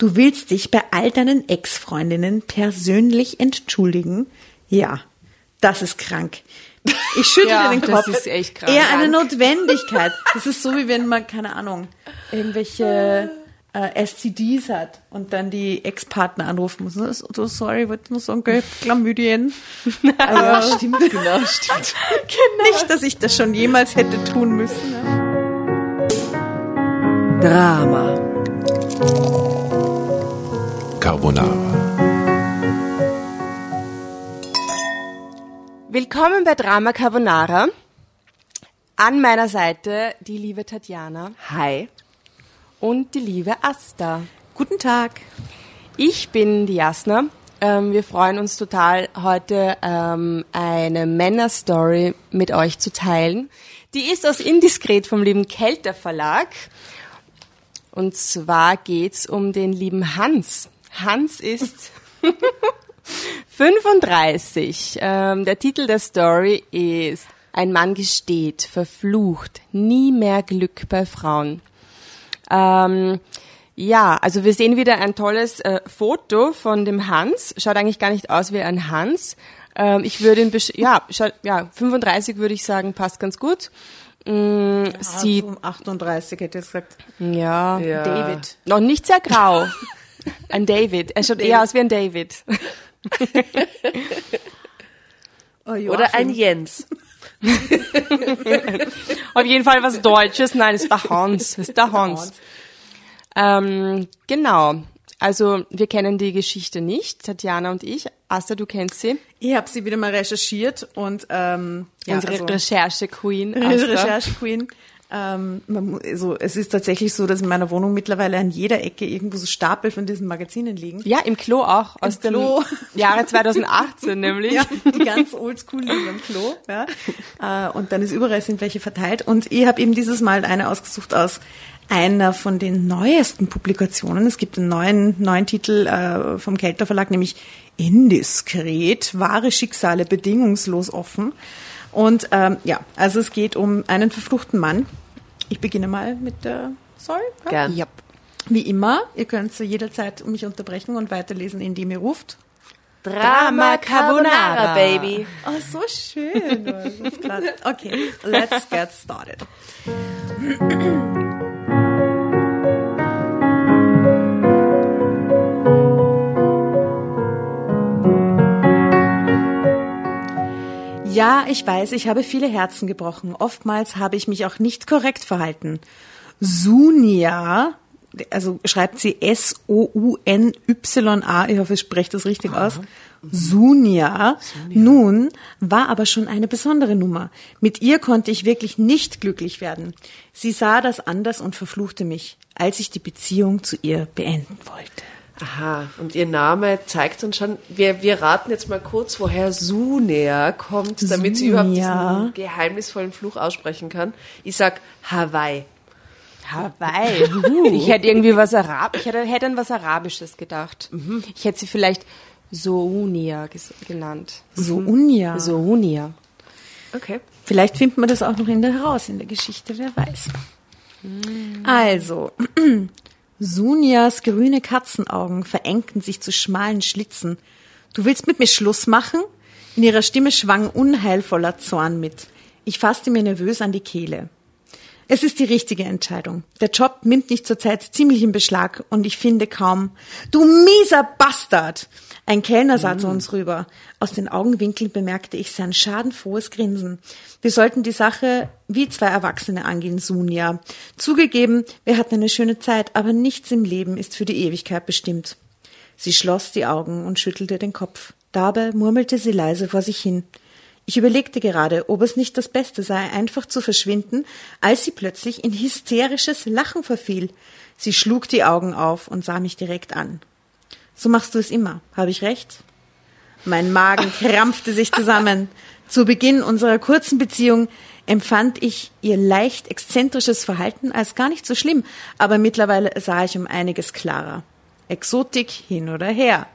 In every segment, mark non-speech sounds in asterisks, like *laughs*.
Du willst dich bei all deinen Ex-Freundinnen persönlich entschuldigen? Ja, das ist krank. Ich *laughs* schüttle Ja, den das Kopf. ist echt krank. Eher eine Notwendigkeit. *laughs* Das ist so, wie wenn man, keine Ahnung, irgendwelche äh, STDs hat und dann die Ex-Partner anrufen muss. Das ist So, sorry, wollte nur sagen, gell, Chlamydien. *laughs* Ja, stimmt, genau, stimmt. Nicht, dass ich das schon jemals hätte tun müssen. Ne? Drama. Carbonara. Willkommen bei Drama Carbonara. An meiner Seite die liebe Tatjana Hi. und die liebe Asta. Guten Tag. Ich bin die Jasna. Ähm, wir freuen uns total, heute ähm, eine Männerstory mit euch zu teilen. Die ist aus Indiskret vom lieben Kelter Verlag. Und zwar geht's um den lieben Hans. Hans ist *laughs* 35. Ähm, der Titel der Story ist Ein Mann gesteht, verflucht, nie mehr Glück bei Frauen. Ähm, ja, also wir sehen wieder ein tolles äh, Foto von dem Hans. Schaut eigentlich gar nicht aus wie ein Hans. Ähm, ich würde ihn, ja, schaut, ja, 35 würde ich sagen, passt ganz gut. Mm, sieht, Um 38 hätte ich gesagt. ja, Ja. David. noch nicht sehr grau. *laughs* Ein David. Er schaut eher aus wie ein David. Oh, Oder ein Jens. *laughs* Auf jeden Fall was Deutsches. Nein, es ist der Hans. Es ist der Hans. Ähm, genau. Also wir kennen die Geschichte nicht, Tatjana und ich. Asta, du kennst sie. Ich habe sie wieder mal recherchiert und ähm, ja, Unsere also, Recherche-Queen. *laughs* Re- Asta. Recherche-Queen. Ähm, man, also, es ist tatsächlich so, dass in meiner Wohnung mittlerweile an jeder Ecke irgendwo so Stapel von diesen Magazinen liegen. Ja, im Klo auch. Aus dem Klo. Jahre 2018 *laughs* nämlich. Ja, die ganz oldschool liegen am Klo. Ja. Äh, und dann ist überall sind welche verteilt. Und ich habe eben dieses Mal eine ausgesucht aus einer von den neuesten Publikationen. Es gibt einen neuen, neuen Titel äh, vom Kelter Verlag, nämlich Indiskret, wahre Schicksale bedingungslos offen. Und ähm, ja, also es geht um einen verfluchten Mann. Ich beginne mal mit der Sorry. Ja? Gern. Ja. Wie immer, ihr könnt zu jederzeit mich unterbrechen und weiterlesen, indem ihr ruft. Drama Carbonara, Baby. Oh, so schön. *laughs* Das ist klasse. Okay, let's get started. Ja, ich weiß, ich habe viele Herzen gebrochen. Oftmals habe ich mich auch nicht korrekt verhalten. Sunia, also schreibt sie S-O-U-N-Y-A, ich hoffe, ich spreche das richtig aus. Sunia, nun war aber schon eine besondere Nummer. Mit ihr konnte ich wirklich nicht glücklich werden. Sie sah das anders und verfluchte mich, als ich die Beziehung zu ihr beenden wollte. Aha, und ihr Name zeigt uns schon, wir, wir raten jetzt mal kurz, woher Sunea kommt, damit sie überhaupt diesen geheimnisvollen Fluch aussprechen kann. Ich sag Hawaii. Hawaii. *laughs* Ich hätte irgendwie was Arab, ich hätte, hätte an was Arabisches gedacht. Ich hätte sie vielleicht Sounia genannt. Sunia. Sounia. Okay. Vielleicht findet man das auch noch in der heraus in der Geschichte, wer weiß. Also, *clears throat* Sunias grüne Katzenaugen verengten sich zu schmalen Schlitzen. Du willst mit mir Schluss machen? In ihrer Stimme schwang unheilvoller Zorn mit. Ich fasste mir nervös an die Kehle. Es ist die richtige Entscheidung. Der Job nimmt mich zurzeit ziemlich in Beschlag und ich finde kaum, du mieser Bastard! Ein Kellner sah zu uns rüber. Aus den Augenwinkeln bemerkte ich sein schadenfrohes Grinsen. Wir sollten die Sache wie zwei Erwachsene angehen, Sunia. Zugegeben, wir hatten eine schöne Zeit, aber nichts im Leben ist für die Ewigkeit bestimmt. Sie schloss die Augen und schüttelte den Kopf. Dabei murmelte sie leise vor sich hin. Ich überlegte gerade, ob es nicht das Beste sei, einfach zu verschwinden, als sie plötzlich in hysterisches Lachen verfiel. Sie schlug die Augen auf und sah mich direkt an. So machst du es immer, habe ich recht? Mein Magen *laughs* krampfte sich zusammen. Zu Beginn unserer kurzen Beziehung empfand ich ihr leicht exzentrisches Verhalten als gar nicht so schlimm, aber mittlerweile sah ich um einiges klarer. Exotik hin oder her.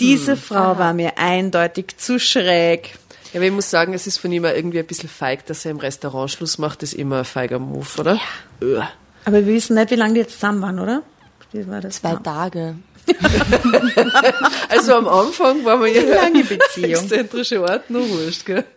Diese Frau war mir eindeutig zu schräg. Ja, aber ich muss sagen, es ist von ihm auch irgendwie ein bisschen feig, dass er im Restaurant Schluss macht, ist immer ein feiger Move, oder? Ja. Aber wir wissen nicht, wie lange die jetzt zusammen waren, oder? Wie war das? Zwei Tage. *laughs* Also am Anfang war man ja Lange *laughs* Beziehung. exzentrische Ort, nur wurscht, gell? *laughs*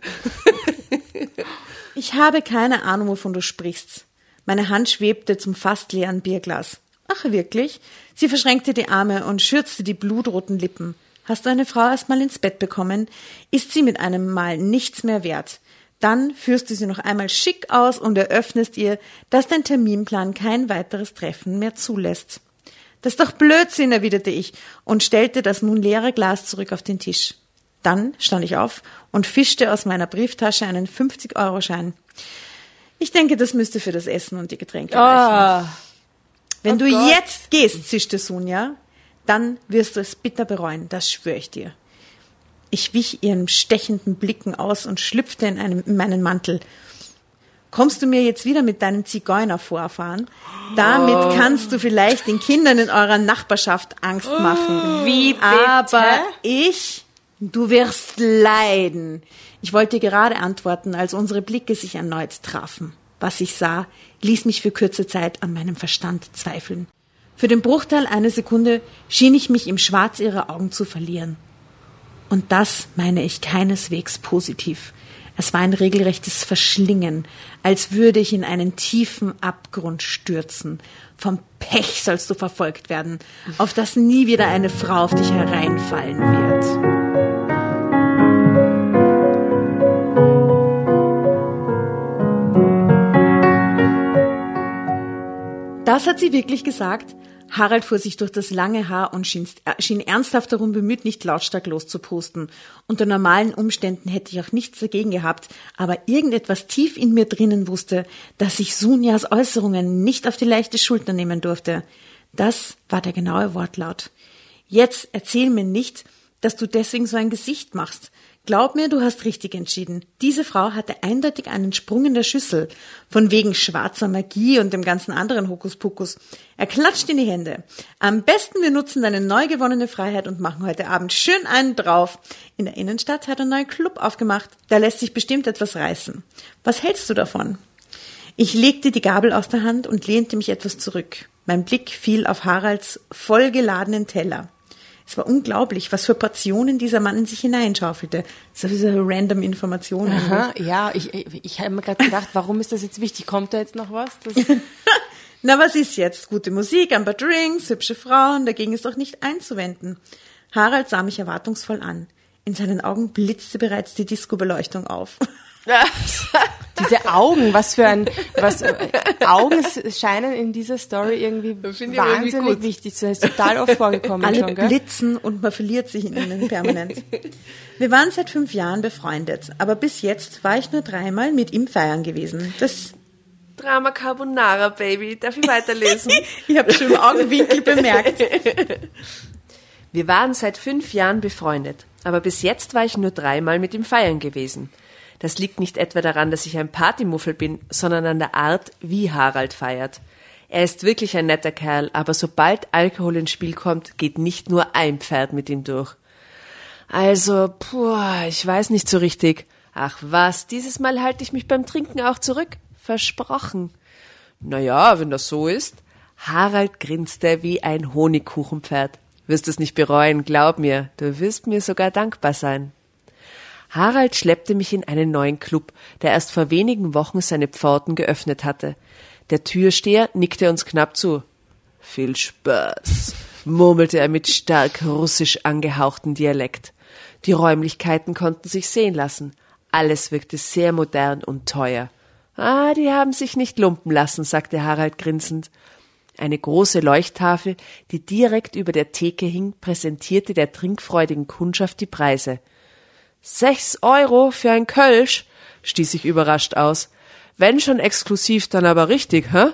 Ich habe keine Ahnung, wovon du sprichst. Meine Hand schwebte zum fast leeren Bierglas. Ach, wirklich? Sie verschränkte die Arme und schürzte die blutroten Lippen. Hast du eine Frau erst mal ins Bett bekommen, ist sie mit einem Mal nichts mehr wert. Dann führst du sie noch einmal schick aus und eröffnest ihr, dass dein Terminplan kein weiteres Treffen mehr zulässt. Das ist doch Blödsinn, erwiderte ich und stellte das nun leere Glas zurück auf den Tisch. Dann stand ich auf und fischte aus meiner Brieftasche einen 50-Euro-Schein. Ich denke, das müsste für das Essen und die Getränke reichen. Ah, Wenn Oh du Gott. jetzt gehst, zischte Sunja, dann wirst du es bitter bereuen, das schwöre ich dir. Ich wich ihren stechenden Blicken aus und schlüpfte in, einem, in meinen Mantel. Kommst du mir jetzt wieder mit deinen Zigeunervorfahren? Damit Oh. kannst du vielleicht den Kindern in eurer Nachbarschaft Angst machen. Wie bitte? Aber ich, du wirst leiden. Ich wollte gerade antworten, als unsere Blicke sich erneut trafen. Was ich sah, ließ mich für kurze Zeit an meinem Verstand zweifeln. Für den Bruchteil einer Sekunde schien ich mich im Schwarz ihrer Augen zu verlieren. Und das meine ich keineswegs positiv. Es war ein regelrechtes Verschlingen, als würde ich in einen tiefen Abgrund stürzen. Vom Pech sollst du verfolgt werden, auf das nie wieder eine Frau auf dich hereinfallen wird. Das hat sie wirklich gesagt. Harald fuhr sich durch das lange Haar und schien, äh, schien ernsthaft darum bemüht, nicht lautstark loszupusten. Unter normalen Umständen hätte ich auch nichts dagegen gehabt, aber irgendetwas tief in mir drinnen wusste, dass ich Sunjas Äußerungen nicht auf die leichte Schulter nehmen durfte. Das war der genaue Wortlaut. Jetzt erzähl mir nicht, dass du deswegen so ein Gesicht machst. Glaub mir, du hast richtig entschieden. Diese Frau hatte eindeutig einen Sprung in der Schüssel. Von wegen schwarzer Magie und dem ganzen anderen Hokuspokus. Er klatscht in die Hände. Am besten wir nutzen deine neu gewonnene Freiheit und machen heute Abend schön einen drauf. In der Innenstadt hat er einen neuen Club aufgemacht. Da lässt sich bestimmt etwas reißen. Was hältst du davon? Ich legte die Gabel aus der Hand und lehnte mich etwas zurück. Mein Blick fiel auf Haralds vollgeladenen Teller. Es war unglaublich, was für Portionen dieser Mann in sich hineinschaufelte. So diese random Informationen. aha, ja, ich, ich, ich habe mir gerade gedacht, warum ist das jetzt wichtig? Kommt da jetzt noch was? *laughs* Na, was ist jetzt? Gute Musik, ein paar Drinks, hübsche Frauen, dagegen ist doch nicht einzuwenden. Harald sah mich erwartungsvoll an. In seinen Augen blitzte bereits die Disco-Beleuchtung auf. *laughs* diese Augen, was für ein, was, äh, Augen scheinen in dieser Story irgendwie irgendwie wahnsinnig gut. wichtig zu sein. Ist total oft vorgekommen Alle schon, gell? blitzen und man verliert sich in ihnen permanent. Wir waren seit fünf Jahren befreundet, aber bis jetzt war ich nur dreimal mit ihm feiern gewesen. Das, Drama Carbonara, Baby. Darf ich weiterlesen? *laughs* ich habe schon im Augenwinkel bemerkt. Wir waren seit fünf Jahren befreundet, aber bis jetzt war ich nur dreimal mit ihm feiern gewesen. Das liegt nicht etwa daran, dass ich ein Partymuffel bin, sondern an der Art, wie Harald feiert. Er ist wirklich ein netter Kerl, aber sobald Alkohol ins Spiel kommt, geht nicht nur ein Pferd mit ihm durch. Also, puh, ich weiß nicht so richtig. Ach was, dieses Mal halte ich mich beim Trinken auch zurück. Versprochen. Naja, wenn das so ist. Harald grinste wie ein Honigkuchenpferd. Wirst es nicht bereuen, glaub mir, du wirst mir sogar dankbar sein. Harald schleppte mich in einen neuen Club, der erst vor wenigen Wochen seine Pforten geöffnet hatte. Der Türsteher nickte uns knapp zu. Viel Spaß, murmelte er mit stark russisch angehauchtem Dialekt. Die Räumlichkeiten konnten sich sehen lassen. Alles wirkte sehr modern und teuer. Ah, die haben sich nicht lumpen lassen, sagte Harald grinsend. Eine große Leuchttafel, die direkt über der Theke hing, präsentierte der trinkfreudigen Kundschaft die Preise. Sechs Euro für ein Kölsch, stieß ich überrascht aus. Wenn schon exklusiv, dann aber richtig, hä?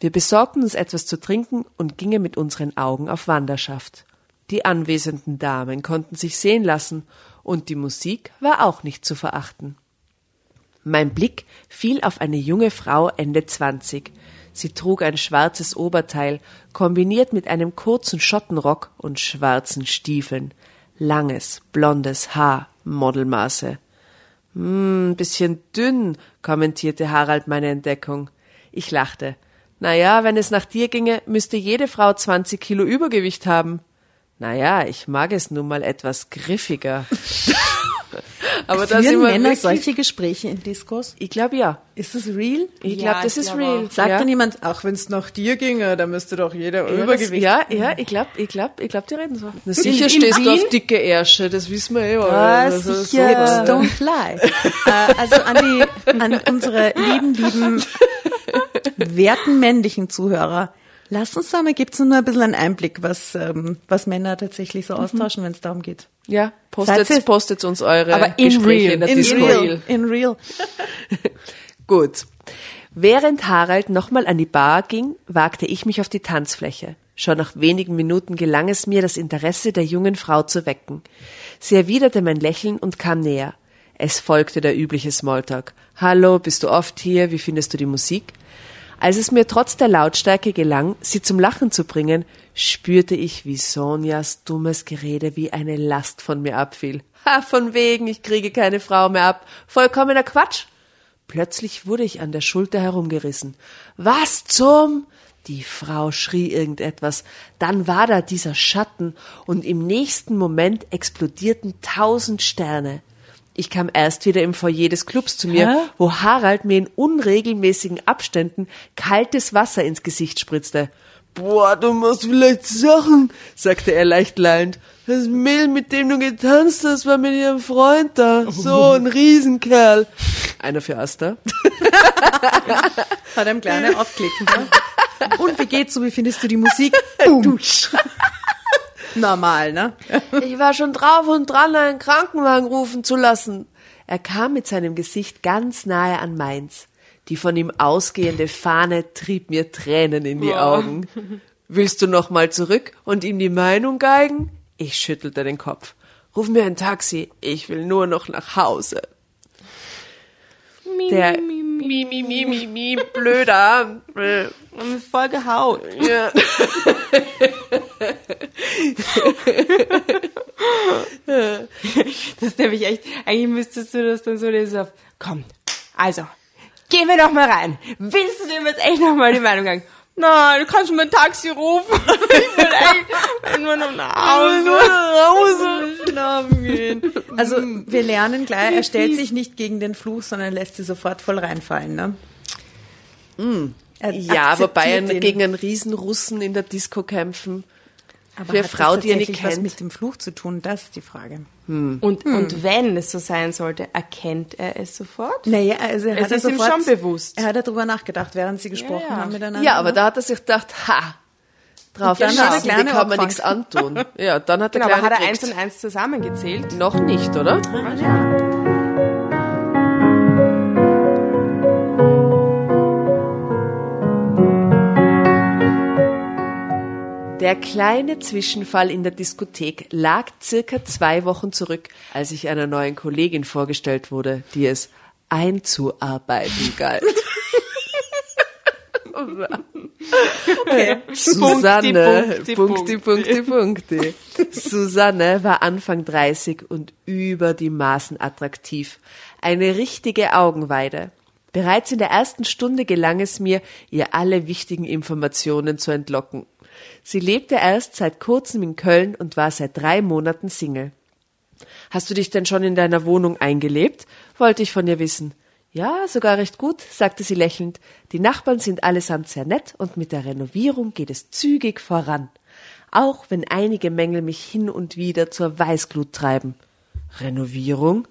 Wir besorgten uns etwas zu trinken und gingen mit unseren Augen auf Wanderschaft. Die anwesenden Damen konnten sich sehen lassen, und die Musik war auch nicht zu verachten. Mein Blick fiel auf eine junge Frau Ende zwanzig. Sie trug ein schwarzes Oberteil, kombiniert mit einem kurzen Schottenrock und schwarzen Stiefeln. Langes, blondes Haar, Modelmaße. Hm, bisschen dünn, kommentierte Harald meine Entdeckung. Ich lachte. Naja, wenn es nach dir ginge, müsste jede Frau 20 Kilo Übergewicht haben. Naja, ich mag es nun mal etwas griffiger. *laughs* *laughs* Aber da sind Führen wir Männer wirklich, solche Gespräche in Diskos? ich glaube ja. Ist das real? Ich Ja, glaube, das ich ist glaub real. auch. Sagt ja. dann jemand, auch wenn es nach dir ginge, dann müsste doch jeder Ja, das, Übergewicht ja, ja, ich glaube, ich glaube, ich glaube, die reden so. Na, sicher in stehst du Wien? auf dicke Ärsche, das wissen wir eh. Ah, Also, sicher. Hips don't *laughs* lie. äh, also an die, an unsere lieben, lieben, *laughs* werten männlichen Zuhörer. Lasst uns da mal, gibt's nur ein bisschen einen Einblick, was, ähm, was Männer tatsächlich so austauschen, wenn es darum geht. Ja, postet, postet uns eure Aber in Gespräche real. in der In Disco. real. In real. *laughs* Gut. Während Harald nochmal an die Bar ging, wagte ich mich auf die Tanzfläche. Schon nach wenigen Minuten gelang es mir, das Interesse der jungen Frau zu wecken. Sie erwiderte mein Lächeln und kam näher. Es folgte der übliche Smalltalk. Hallo, bist du oft hier? Wie findest du die Musik? Als es mir trotz der Lautstärke gelang, sie zum Lachen zu bringen, spürte ich, wie Sonjas dummes Gerede wie eine Last von mir abfiel. Ha, von wegen, ich kriege keine Frau mehr ab. Vollkommener Quatsch. Plötzlich wurde ich an der Schulter herumgerissen. Was zum? Die Frau schrie irgendetwas. Dann war da dieser Schatten und im nächsten Moment explodierten tausend Sterne. Ich kam erst wieder im Foyer des Clubs zu mir, Hä? wo Harald mir in unregelmäßigen Abständen kaltes Wasser ins Gesicht spritzte. Boah, du musst vielleicht Sachen, sagte er leicht lallend. Das Mädel, mit dem du getanzt hast, war mit ihrem Freund da. So ein Riesenkerl. Einer für Asta. Hat einem kleine aufklicken. Ne? Und wie geht's so? Wie findest du die Musik? Boom. Normal, ne? *laughs* Ich war schon drauf und dran, einen Krankenwagen rufen zu lassen. Er kam mit seinem Gesicht ganz nahe an meins. Die von ihm ausgehende Fahne trieb mir Tränen in die Augen. Willst du noch mal zurück und ihm die Meinung geigen? Ich schüttelte den Kopf. Ruf mir ein Taxi. Ich will nur noch nach Hause. Der mi, mi, mi, mi, mi, blöder. Voll gehaut. Ja. *laughs* Das ist nämlich echt, eigentlich müsstest du das dann so lesen auf, komm, also, gehen wir doch mal rein. Willst du dem jetzt echt noch mal die Meinung sagen? Nein, du kannst mir ein Taxi rufen. *laughs* Ich will echt nur noch nach Hause. Schlafen gehen. Also wir lernen gleich, er stellt sich nicht gegen den Fluch, sondern lässt sie sofort voll reinfallen. Ne? Er Ja, wobei er den. gegen einen Riesenrussen in der Disco kämpfen. Aber für hat Frau, das die er nicht tatsächlich was kennt. mit dem Fluch zu tun? Das ist die Frage. Und, und wenn es so sein sollte, erkennt er es sofort? Naja, also er Es hat er ist ihm sofort, schon bewusst. Er hat darüber nachgedacht, während sie gesprochen ja. haben miteinander. Ja, aber da hat er sich gedacht, ha, drauf dann hat er die kann man nichts antun. *laughs* Ja, dann hat der Genau, aber Kleine hat er eins und eins zusammengezählt? Noch nicht, oder? Der kleine Zwischenfall in der Diskothek lag circa zwei Wochen zurück, als ich einer neuen Kollegin vorgestellt wurde, die es einzuarbeiten galt. Susanne, Punkti, Punkti, Punkti, Punkti. Susanne war Anfang 30 und über die Maßen attraktiv. Eine richtige Augenweide. Bereits in der ersten Stunde gelang es mir, ihr alle wichtigen Informationen zu entlocken. Sie lebte erst seit kurzem in Köln und war seit drei Monaten Single. Hast du dich denn schon in deiner Wohnung eingelebt? wollte ich von ihr wissen. Ja, sogar recht gut, sagte sie lächelnd. Die Nachbarn sind allesamt sehr nett und mit der Renovierung geht es zügig voran. Auch wenn einige Mängel mich hin und wieder zur Weißglut treiben. Renovierung?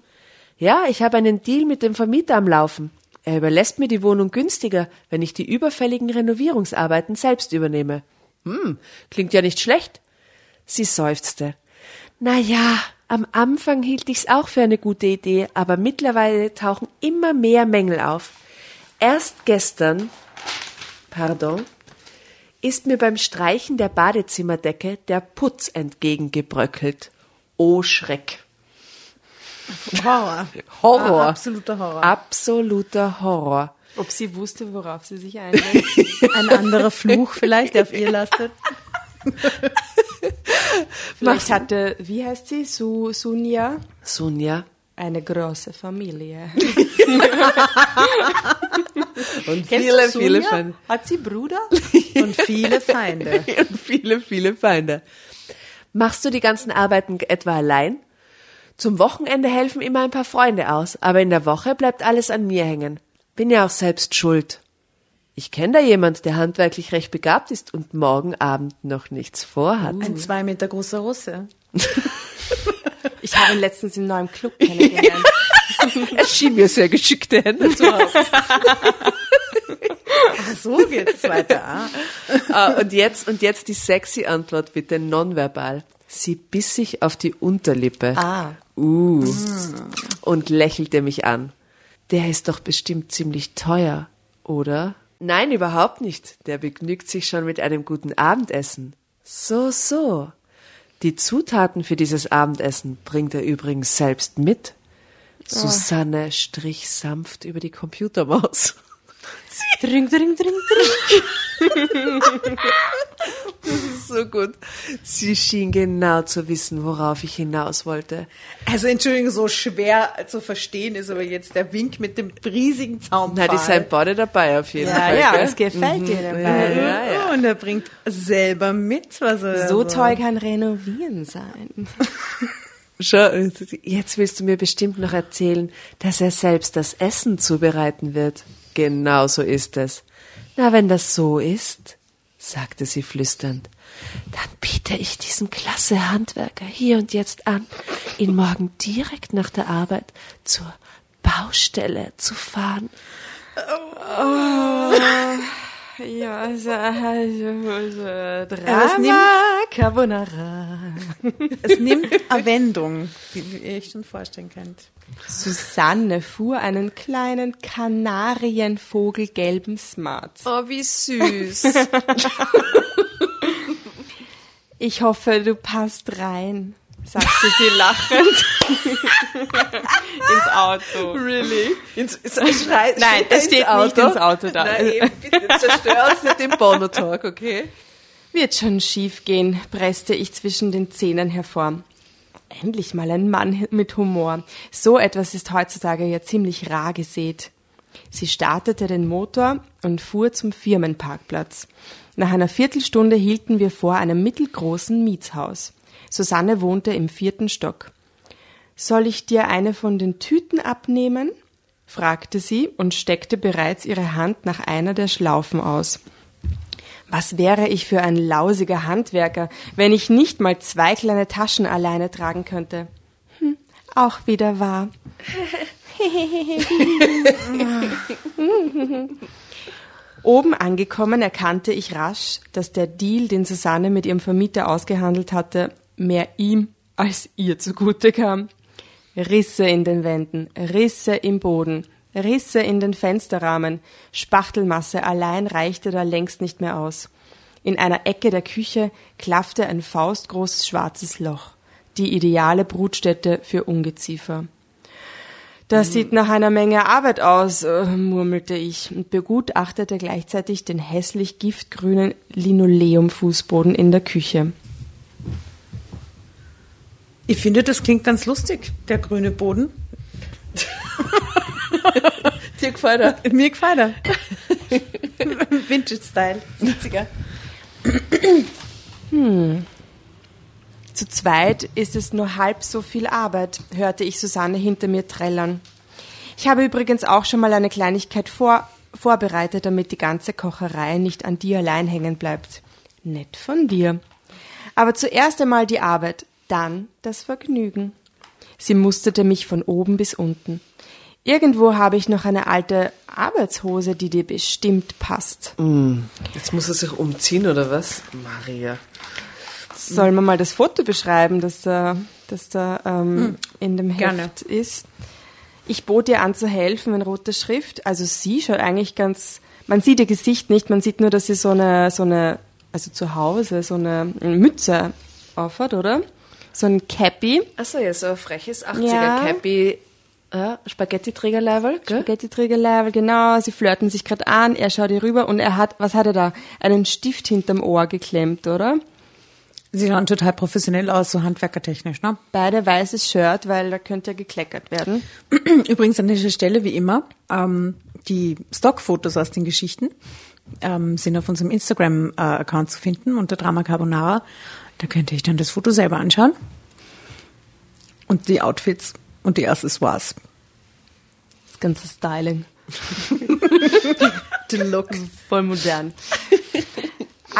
Ja, ich habe einen Deal mit dem Vermieter am Laufen. Er überlässt mir die Wohnung günstiger, wenn ich die überfälligen Renovierungsarbeiten selbst übernehme. Hm, klingt ja nicht schlecht. Sie seufzte. Na ja, am Anfang hielt ich's auch für eine gute Idee, aber mittlerweile tauchen immer mehr Mängel auf. Erst gestern, pardon, ist mir beim Streichen der Badezimmerdecke der Putz entgegengebröckelt. Oh Schreck. Horror. Horror. Ah, absoluter Horror. Absoluter Horror. Ob sie wusste, worauf sie sich *laughs* einlässt? Ein anderer Fluch vielleicht, der auf ihr lastet. Vielleicht hatte, wie heißt sie? Su, Sunja? Sonja, Eine große Familie. *laughs* Und Kennst du viele, viele Feinde. Hat sie Bruder? Und viele Feinde. *laughs* Und viele, viele Feinde. Machst du die ganzen Arbeiten etwa allein? Zum Wochenende helfen immer ein paar Freunde aus, aber in der Woche bleibt alles an mir hängen. Bin ja auch selbst schuld. Ich kenne da jemand, der handwerklich recht begabt ist und morgen Abend noch nichts vorhat. Ein zwei Meter großer Russe. *laughs* Ich habe ihn letztens im neuen Club kennengelernt. *laughs* Er schien mir sehr geschickte Hände zu haben. *laughs* Ach, so geht's weiter. Ah. Ah, und jetzt, und jetzt die sexy Antwort bitte nonverbal. Sie biss sich auf die Unterlippe. Ah. Uh. Und lächelte mich an. Der ist doch bestimmt ziemlich teuer, oder? Nein, überhaupt nicht. Der begnügt sich schon mit einem guten Abendessen. So, so. Die Zutaten für dieses Abendessen bringt er übrigens selbst mit. Susanne strich sanft über die Computermaus. *laughs* Dring, dring, dring, dring. *laughs* So gut. Sie schien genau zu wissen, worauf ich hinaus wollte. Also Entschuldigung, so schwer zu verstehen ist aber jetzt der Wink mit dem riesigen Zaunpfahl. Na, die sind beide dabei auf jeden Ja, Fall. ja, gell? das gefällt dir Ja, dabei. ja, ja. Und er bringt selber mit, was er So toll kann Renovieren sein. *laughs* Schau, jetzt willst du mir bestimmt noch erzählen, dass er selbst das Essen zubereiten wird. Genau so ist es. Na, wenn das so ist, sagte sie flüsternd, dann biete ich diesen klasse Handwerker hier und jetzt an, ihn morgen direkt nach der Arbeit zur Baustelle zu fahren. Ja, also, also, also es Drama nimmt- Carbonara. Es nimmt eine Wendung, die ihr euch schon vorstellen könnt. Susanne fuhr einen kleinen Kanarienvogelgelben Smart. Oh, wie süß. *laughs* Ich hoffe, du passt rein, sagte sie lachend *laughs* ins Auto. really? Ins, ins, schrei, Nein, es steht nicht ins Auto da. Nein, eben, bitte zerstör uns nicht den Bono-Talk, okay? Wird schon schief gehen, presste ich zwischen den Zähnen hervor. Endlich mal ein Mann mit Humor. So etwas ist heutzutage ja ziemlich rar gesät. Sie startete den Motor und fuhr zum Firmenparkplatz. Nach einer Viertelstunde hielten wir vor einem mittelgroßen Mietshaus. Susanne wohnte im vierten Stock. Soll ich dir eine von den Tüten abnehmen? fragte sie und steckte bereits ihre Hand nach einer der Schlaufen aus. Was wäre ich für ein lausiger Handwerker, wenn ich nicht mal zwei kleine Taschen alleine tragen könnte? Hm, auch wieder wahr. *laughs* *laughs* Oben angekommen erkannte ich rasch, dass der Deal, den Susanne mit ihrem Vermieter ausgehandelt hatte, mehr ihm als ihr zugute kam. Risse in den Wänden, Risse im Boden, Risse in den Fensterrahmen, Spachtelmasse allein reichte da längst nicht mehr aus. In einer Ecke der Küche klaffte ein faustgroßes schwarzes Loch, die ideale Brutstätte für Ungeziefer. Das sieht nach einer Menge Arbeit aus, äh, murmelte ich und begutachtete gleichzeitig den hässlich giftgrünen Linoleumfußboden in der Küche. Ich finde, das klingt ganz lustig, der grüne Boden. *laughs* Dir gefällt er? Mir gefällt er. *laughs* Vintage-Style, 70er. Zu zweit ist es nur halb so viel Arbeit, hörte ich Susanne hinter mir trällern. Ich habe übrigens auch schon mal eine Kleinigkeit vor, vorbereitet, damit die ganze Kocherei nicht an dir allein hängen bleibt. Nett von dir. Aber zuerst einmal die Arbeit, dann das Vergnügen. Sie musterte mich von oben bis unten. Irgendwo habe ich noch eine alte Arbeitshose, die dir bestimmt passt. Jetzt muss er sich umziehen, oder was? Maria. Sollen wir mal das Foto beschreiben, das da, das da ähm, in dem Heft gerne. ist? Ich bot ihr an zu helfen in roter Schrift. Also sie schaut eigentlich ganz, man sieht ihr Gesicht nicht, man sieht nur, dass sie so eine, so eine, also zu Hause, so eine Mütze aufhat, oder? So ein Cappy, Achso, ja, so ein freches 80er Ja. Cappy, äh, Spaghetti-Trägerlevel, gell? Spaghetti-Trägerlevel, genau, sie flirten sich gerade an, er schaut ihr rüber und er hat, was hat er da? Einen Stift hinterm Ohr geklemmt, oder? Sie schauen total professionell aus, so handwerkertechnisch, ne? Beide weißes Shirt, weil da könnte ja gekleckert werden. *clears throat* Übrigens an dieser Stelle, wie immer, ähm, die Stockfotos aus den Geschichten ähm, sind auf unserem Instagram-Account zu finden, unter Drama Carbonara. Da könnte ich dann das Foto selber anschauen. Und die Outfits und die Accessoires. Das ganze Styling. *laughs* *laughs* The look. Voll modern. *laughs*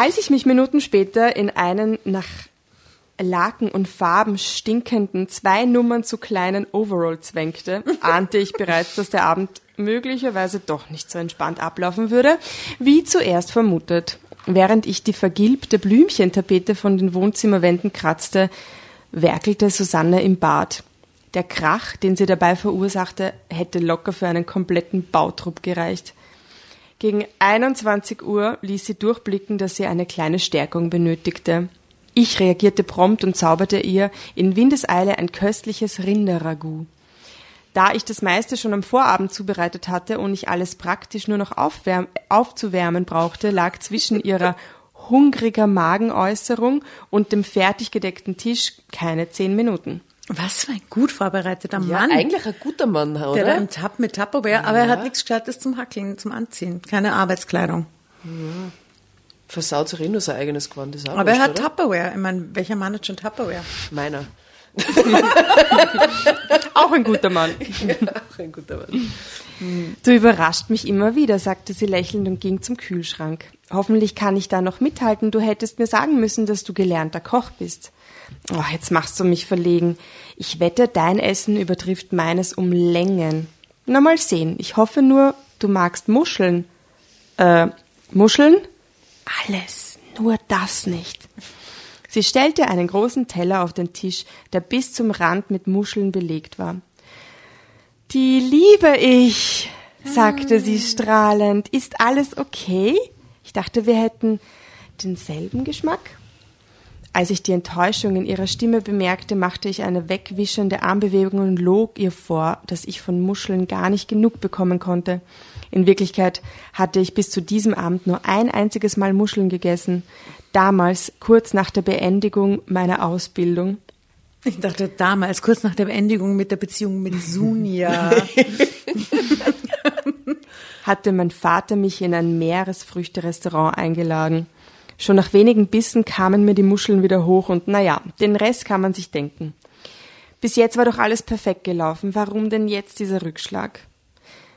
Als ich mich Minuten später in einen nach Laken und Farben stinkenden, zwei Nummern zu kleinen Overall zwängte, *laughs* ahnte ich bereits, dass der Abend möglicherweise doch nicht so entspannt ablaufen würde, wie zuerst vermutet. Während ich die vergilbte Blümchentapete von den Wohnzimmerwänden kratzte, werkelte Susanne im Bad. Der Krach, den sie dabei verursachte, hätte locker für einen kompletten Bautrupp gereicht. Gegen 21 Uhr ließ sie durchblicken, dass sie eine kleine Stärkung benötigte. Ich reagierte prompt und zauberte ihr in Windeseile ein köstliches Rinderragout. Da ich das meiste schon am Vorabend zubereitet hatte und ich alles praktisch nur noch aufzuwärmen brauchte, lag zwischen ihrer hungriger Magenäußerung und dem fertig gedeckten Tisch keine zehn Minuten. Was für ein gut vorbereiteter Ja, Mann. eigentlich ein guter Mann, oder? Der da im Tab mit Tupperware, aber er hat nichts Gescheites zum Hackeln, zum Anziehen. Keine Arbeitskleidung. Versaut sich eh nur sein eigenes Gewand, ist Aber er wurscht, hat oder? Tupperware. Ich meine, welcher Mann hat schon Tupperware? Meiner. *laughs* Auch ein guter Mann. *laughs* Auch ein guter Mann. Du überrascht mich immer wieder, sagte sie lächelnd und ging zum Kühlschrank. Hoffentlich kann ich da noch mithalten. Du hättest mir sagen müssen, dass du gelernter Koch bist. Oh, jetzt machst du mich verlegen. Ich wette, dein Essen übertrifft meines um Längen. Na mal sehen. Ich hoffe nur, du magst Muscheln. Äh, Muscheln? Alles, nur das nicht. Sie stellte einen großen Teller auf den Tisch, der bis zum Rand mit Muscheln belegt war. Die liebe ich, sagte sie strahlend. Ist alles okay? Ich dachte, wir hätten denselben Geschmack. Als ich die Enttäuschung in ihrer Stimme bemerkte, machte ich eine wegwischende Armbewegung und log ihr vor, dass ich von Muscheln gar nicht genug bekommen konnte. In Wirklichkeit hatte ich bis zu diesem Abend nur ein einziges Mal Muscheln gegessen, damals kurz nach der Beendigung meiner Ausbildung. Ich dachte damals, kurz nach der Beendigung mit der Beziehung mit Sunja. *laughs* hatte mein Vater mich in ein Meeresfrüchterestaurant eingeladen. Schon nach wenigen Bissen kamen mir die Muscheln wieder hoch und naja, den Rest kann man sich denken. Bis jetzt war doch alles perfekt gelaufen. Warum denn jetzt dieser Rückschlag?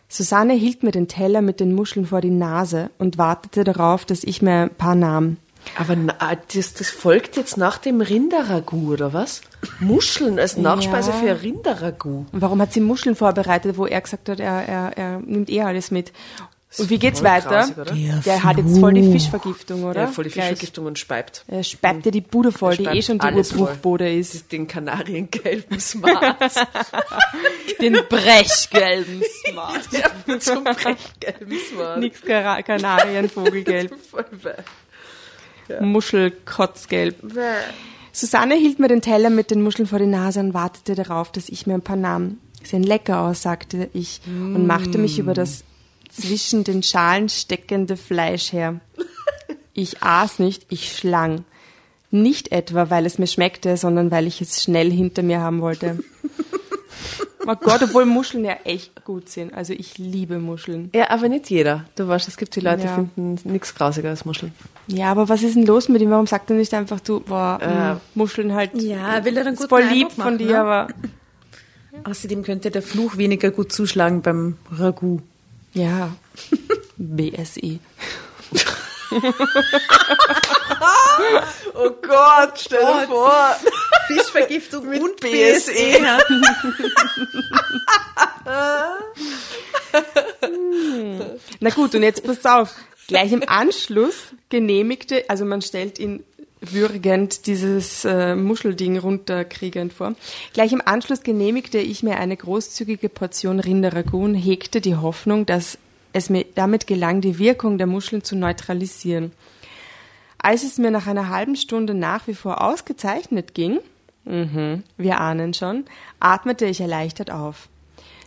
Susanne hielt mir den Teller mit den Muscheln vor die Nase und wartete darauf, dass ich mir ein paar nahm. Aber na, das, das folgt jetzt nach dem Rinderragout, oder was? Muscheln als Nachspeise Ja. für Rinderragout. Warum hat sie Muscheln vorbereitet, wo er gesagt hat, er, er, er nimmt eh alles mit? Und wie geht's weiter? grausig? Der Der hat jetzt voll die. Fischvergiftung, oder? Ja, voll die Gleich. Fischvergiftung und speibt. Er speibt dir die Bude voll, die eh schon die Das ist. ist den kanariengelben Smarts. *laughs* Den brechgelben Smart. ja, zum brechgelben Smart. Nix Kana- Kanarienvogelgelb, *laughs* Voll weh. Muschelkotzgelb. Susanne hielt mir den Teller mit den Muscheln vor die Nase und wartete darauf, dass ich mir ein paar nahm. Sehen lecker aus, sagte ich und machte mich über das zwischen den Schalen steckende Fleisch her. Ich aß nicht, ich schlang. Nicht etwa, weil es mir schmeckte, sondern weil ich es schnell hinter mir haben wollte. Oh Gott, obwohl Muscheln ja echt gut sind. Also ich liebe Muscheln. Ja, aber nicht jeder. Du weißt, es gibt die Leute, Ja. die finden nichts grausiger als Muscheln. Ja, aber was ist denn los mit ihm? Warum sagt er nicht einfach, du, boah, Äh. mh, Muscheln halt. Ja, will er dann ist guten voll lieb von machen, dir, ne? aber Außerdem könnte der Fluch weniger gut zuschlagen beim Ragout. Ja. *laughs* BSE. *laughs* Oh Gott, stell dir vor. Fischvergiftung mit und BSE. *laughs* Na gut, und jetzt pass auf. Gleich im Anschluss genehmigte, also man stellt ihn würgend dieses äh, Muschelding runterkriegend vor. Gleich im Anschluss genehmigte ich mir eine großzügige Portion Rinderragout hegte die Hoffnung, dass es mir damit gelang, die Wirkung der Muscheln zu neutralisieren. Als es mir nach einer halben Stunde nach wie vor ausgezeichnet ging, mhm, wir ahnen schon, atmete ich erleichtert auf.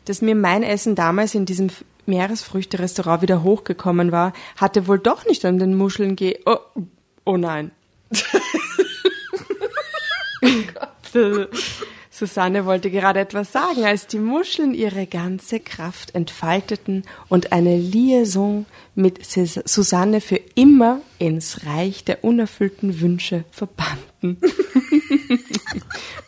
Dass mir mein Essen damals in diesem Meeresfrüchte-Restaurant wieder hochgekommen war, hatte wohl doch nicht an den Muscheln ge... Oh, oh nein. Susanne wollte gerade etwas sagen, als die Muscheln ihre ganze Kraft entfalteten und eine Liaison mit Sus- Susanne für immer ins Reich der unerfüllten Wünsche verbanden. *laughs*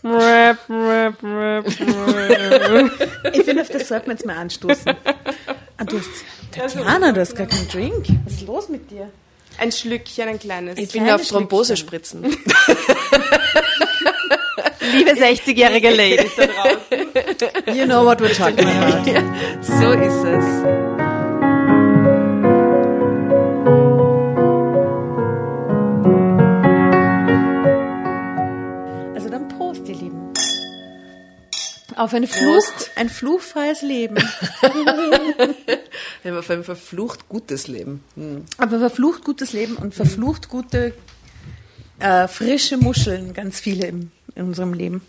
Rap, rap, rap, rap. Ich finde, auf das sollten wir jetzt mal anstoßen. Ah, du hast, Tatjana, du hast gar keinen Drink. Was ist los mit dir? Ein Schlückchen, ein kleines. Ich bin auf Thrombose spritzen. *laughs* liebe 60-jährige Ladies da draußen. You know what we're talking about. *laughs* so ist es. Auf ein, Fluch, ein fluchfreies Leben. *laughs* Haben auf ein verflucht gutes Leben. Aber verflucht gutes Leben und verflucht gute, äh, frische Muscheln, ganz viele im, in unserem Leben.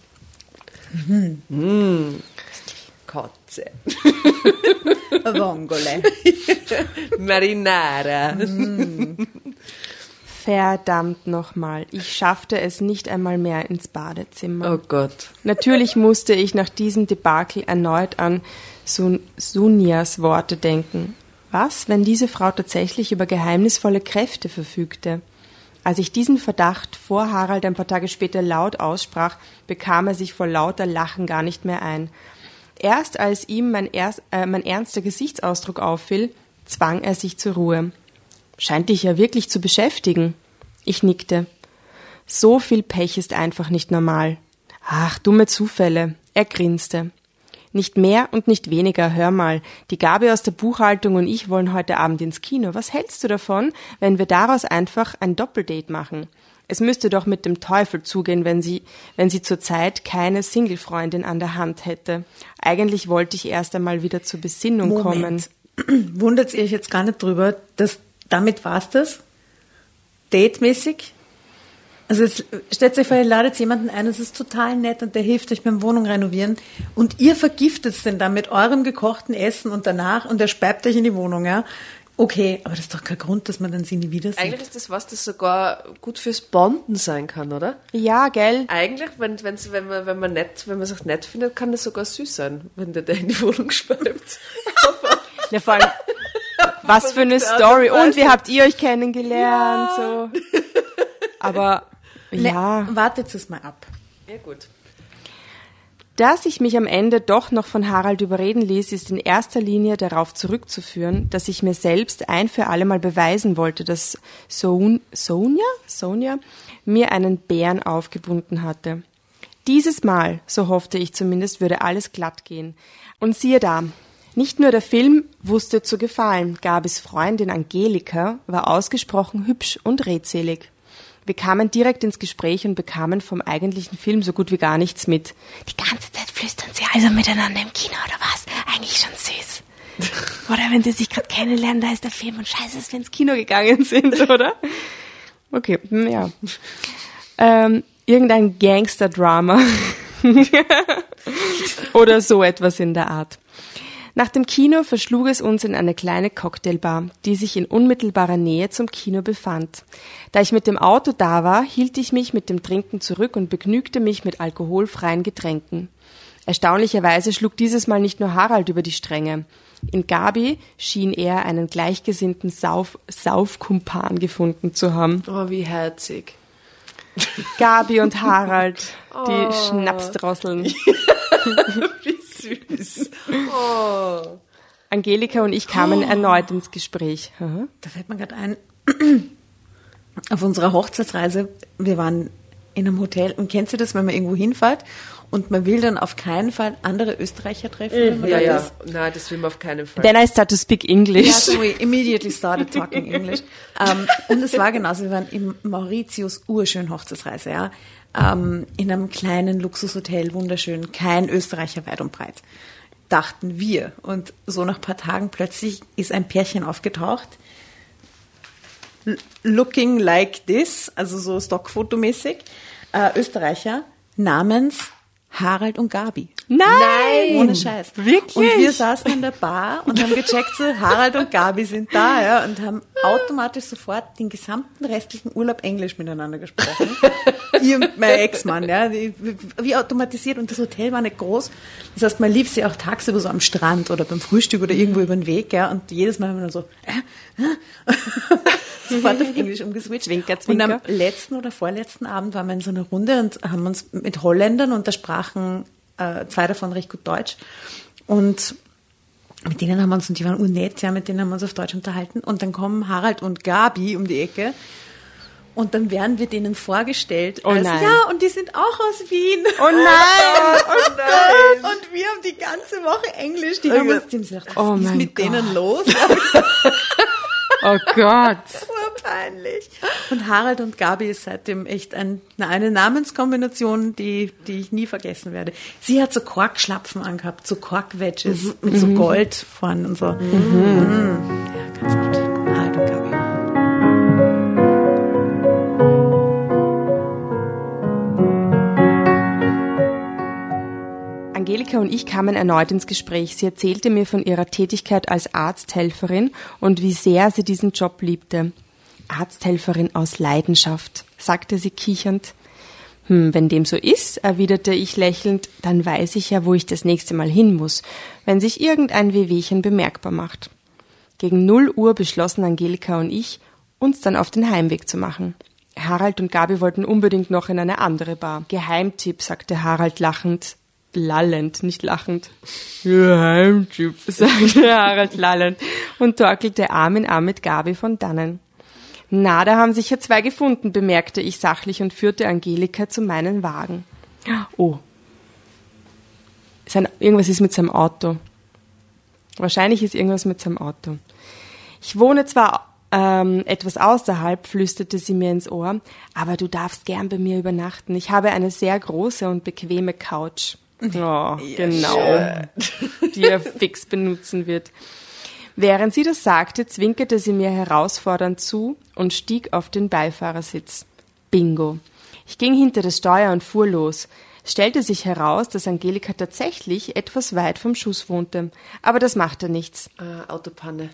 Kotze. *laughs* Vongole. *laughs* Marinara. Verdammt nochmal, ich schaffte es nicht einmal mehr ins Badezimmer. Oh Gott. Natürlich musste ich nach diesem Debakel erneut an Sun Sunias Worte denken. Was, wenn diese Frau tatsächlich über geheimnisvolle Kräfte verfügte? Als ich diesen Verdacht vor Harald ein paar Tage später laut aussprach, bekam er sich vor lauter Lachen gar nicht mehr ein. Erst als ihm mein, erst, äh, mein ernster Gesichtsausdruck auffiel, zwang er sich zur Ruhe. Scheint dich ja wirklich zu beschäftigen. Ich nickte. So viel Pech ist einfach nicht normal. Ach, dumme Zufälle. Er grinste. Nicht mehr und nicht weniger, hör mal. Die Gabi aus der Buchhaltung und ich wollen heute Abend ins Kino. Was hältst du davon, wenn wir daraus einfach ein Doppeldate machen? Es müsste doch mit dem Teufel zugehen, wenn sie, wenn sie zurzeit keine Singlefreundin an der Hand hätte. Eigentlich wollte ich erst einmal wieder zur Besinnung kommen. *clears throat* Moment. Wundert ihr euch jetzt gar nicht drüber, dass damit war's das? Datemäßig? Also jetzt stellt euch vor, ihr ladet jemanden ein, das ist total nett und der hilft euch beim Wohnung renovieren und ihr vergiftet es denn dann mit eurem gekochten Essen und danach und er speibt euch in die Wohnung, ja? Okay, aber das ist doch kein Grund, dass man dann sie nie wieder sieht. Eigentlich ist das was, das sogar gut fürs Bonden sein kann, oder? Ja, gell? Eigentlich, wenn, wenn's, wenn, man, wenn, man nett, wenn man sich nett findet, kann das sogar süß sein, wenn der, der in die Wohnung speibt. *laughs* Ja, vor allem, *laughs* was für eine Story. und wie habt ihr euch kennengelernt? So. *laughs* Aber Ne, ja, Wartet es mal ab. ja, gut. dass ich mich am Ende doch noch von Harald überreden ließ, ist in erster Linie darauf zurückzuführen, dass ich mir selbst ein für alle Mal beweisen wollte, dass Son Sonja, Sonja mir einen Bären aufgebunden hatte. Dieses Mal, so hoffte ich zumindest, würde alles glatt gehen. Und siehe da, nicht nur der Film wusste zu gefallen, Gabis Freundin Angelika war ausgesprochen hübsch und redselig. Wir kamen direkt ins Gespräch und bekamen vom eigentlichen Film so gut wie gar nichts mit. Die ganze Zeit flüstern sie also miteinander im Kino, oder was? Eigentlich schon süß. *laughs* Oder wenn sie sich gerade kennenlernen, da ist der Film und scheiße ist, wenn ins Kino gegangen sind, *laughs* oder? Okay, hm, ja. Ähm, irgendein Gangster-Drama. *laughs* oder so etwas in der Art. Nach dem Kino verschlug es uns in eine kleine Cocktailbar, die sich in unmittelbarer Nähe zum Kino befand. Da ich mit dem Auto da war, hielt ich mich mit dem Trinken zurück und begnügte mich mit alkoholfreien Getränken. Erstaunlicherweise schlug dieses Mal nicht nur Harald über die Stränge. In Gabi schien er einen gleichgesinnten Sauf Saufkumpan gefunden zu haben. Oh, wie herzig. Gabi und Harald, die *laughs* Schnapsdrosseln. *laughs* *laughs* Wie süß. *laughs* Oh. Angelika und ich kamen erneut ins Gespräch. Aha. Da fällt mir gerade ein, *clears throat* auf unserer Hochzeitsreise, wir waren in einem Hotel und kennst du das, wenn man irgendwo hinfährt und man will dann auf keinen Fall andere Österreicher treffen? man Ja, ja. ist? Nein, das will man auf keinen Fall. Then I start to speak English. Ja, so we immediately started talking English. *laughs* Ähm, und es war genauso, wir waren im Mauritius urschön Hochzeitsreise, ja. Ähm, in einem kleinen Luxushotel, wunderschön, kein Österreicher weit und breit. Dachten wir. Und so nach ein paar Tagen plötzlich ist ein Pärchen aufgetaucht, looking like this, also so Stockfotomäßig, äh, Österreicher, namens Harald und Gabi. Nein! Ohne Scheiß. Wirklich? Und wir saßen in der Bar und haben gecheckt, so Harald und Gabi sind da, ja, und haben automatisch sofort den gesamten restlichen Urlaub Englisch miteinander gesprochen. Ihr und mein Ex-Mann, ja, wie, automatisiert. Und das Hotel war nicht groß. Das heißt, man lief sie auch tagsüber so am Strand oder beim Frühstück oder irgendwo über den Weg, ja, und jedes Mal haben wir dann so, äh, äh, *laughs* sofort auf Englisch umgeswitcht. Zwinker, zwinker. Und am letzten oder vorletzten Abend waren wir in so einer Runde und haben uns mit Holländern und da sprachen äh, zwei davon recht gut Deutsch. Und mit denen haben wir uns, und die waren unnett, ja, mit denen haben wir uns auf Deutsch unterhalten. Und dann kommen Harald und Gabi um die Ecke. Und dann werden wir denen vorgestellt. Oh als, nein. Ja, und die sind auch aus Wien. Oh nein! *laughs* Oh nein. Und wir haben die ganze Woche Englisch. Die haben uns, die haben gedacht, was Oh ist mit Gott. denen los? *laughs* *laughs* Oh Gott! *laughs* Urpeinlich. Und Harald und Gabi ist seitdem echt ein, eine Namenskombination, die, die ich nie vergessen werde. Sie hat so Korkschlapfen angehabt, so Korkwedges mit so Gold vorn und so. Mhm. Ja, Angelika und ich kamen erneut ins Gespräch. Sie erzählte mir von ihrer Tätigkeit als Arzthelferin und wie sehr sie diesen Job liebte. Arzthelferin aus Leidenschaft, sagte sie kichernd. Hm, wenn dem so ist, erwiderte ich lächelnd, dann weiß ich ja, wo ich das nächste Mal hin muss, wenn sich irgendein Wehwehchen bemerkbar macht. Gegen null Uhr beschlossen Angelika und ich, uns dann auf den Heimweg zu machen. Harald und Gabi wollten unbedingt noch in eine andere Bar. Geheimtipp, sagte Harald lachend. Lallend, nicht lachend. Geheimtipp, sagte *laughs* Harald lallend und torkelte Arm in Arm mit Gabi von dannen. Na, da haben sich ja zwei gefunden, bemerkte ich sachlich und führte Angelika zu meinem Wagen. Oh. Sein, irgendwas ist mit seinem Auto. Wahrscheinlich ist irgendwas mit seinem Auto. Ich wohne zwar ähm, etwas außerhalb, flüsterte sie mir ins Ohr, aber du darfst gern bei mir übernachten. Ich habe eine sehr große und bequeme Couch. Oh, genau. Die er fix benutzen wird. Während sie das sagte, zwinkerte sie mir herausfordernd zu und stieg auf den Beifahrersitz. Bingo. Ich ging hinter das Steuer und fuhr los. Es stellte sich heraus, dass Angelika tatsächlich etwas weit vom Schuss wohnte. Aber das machte nichts. Äh, Autopanne.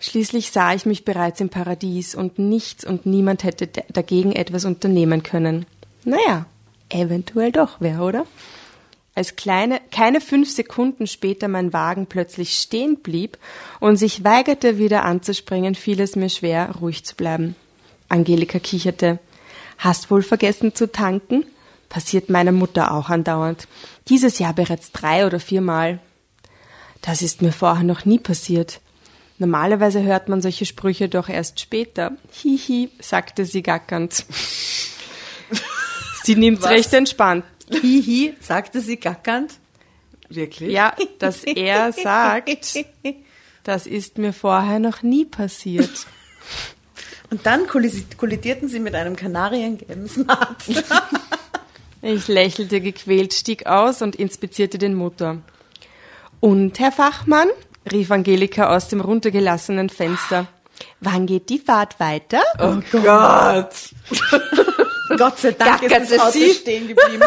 Schließlich sah ich mich bereits im Paradies und nichts und niemand hätte dagegen etwas unternehmen können. Naja, eventuell doch wer, oder? Als kleine, keine fünf Sekunden später mein Wagen plötzlich stehen blieb und sich weigerte, wieder anzuspringen, fiel es mir schwer, ruhig zu bleiben. Angelika kicherte. Hast wohl vergessen zu tanken? Passiert meiner Mutter auch andauernd. Dieses Jahr bereits drei oder viermal. Das ist mir vorher noch nie passiert. Normalerweise hört man solche Sprüche doch erst später. Hihi, sagte sie gackernd. Sie nimmt's Was? recht entspannt. Hihi, sagte sie gackernd. Wirklich? Ja, dass er *laughs* sagt, das ist mir vorher noch nie passiert. Und dann kollidierten sie mit einem kanariengelben Smart. *laughs* Ich lächelte gequält, stieg aus und inspizierte den Motor. Und, Herr Fachmann? rief Angelika aus dem runtergelassenen Fenster. Wann geht die Fahrt weiter? Oh Gott. Gott *laughs* *laughs* sei Dank ist das Auto sie? stehen geblieben.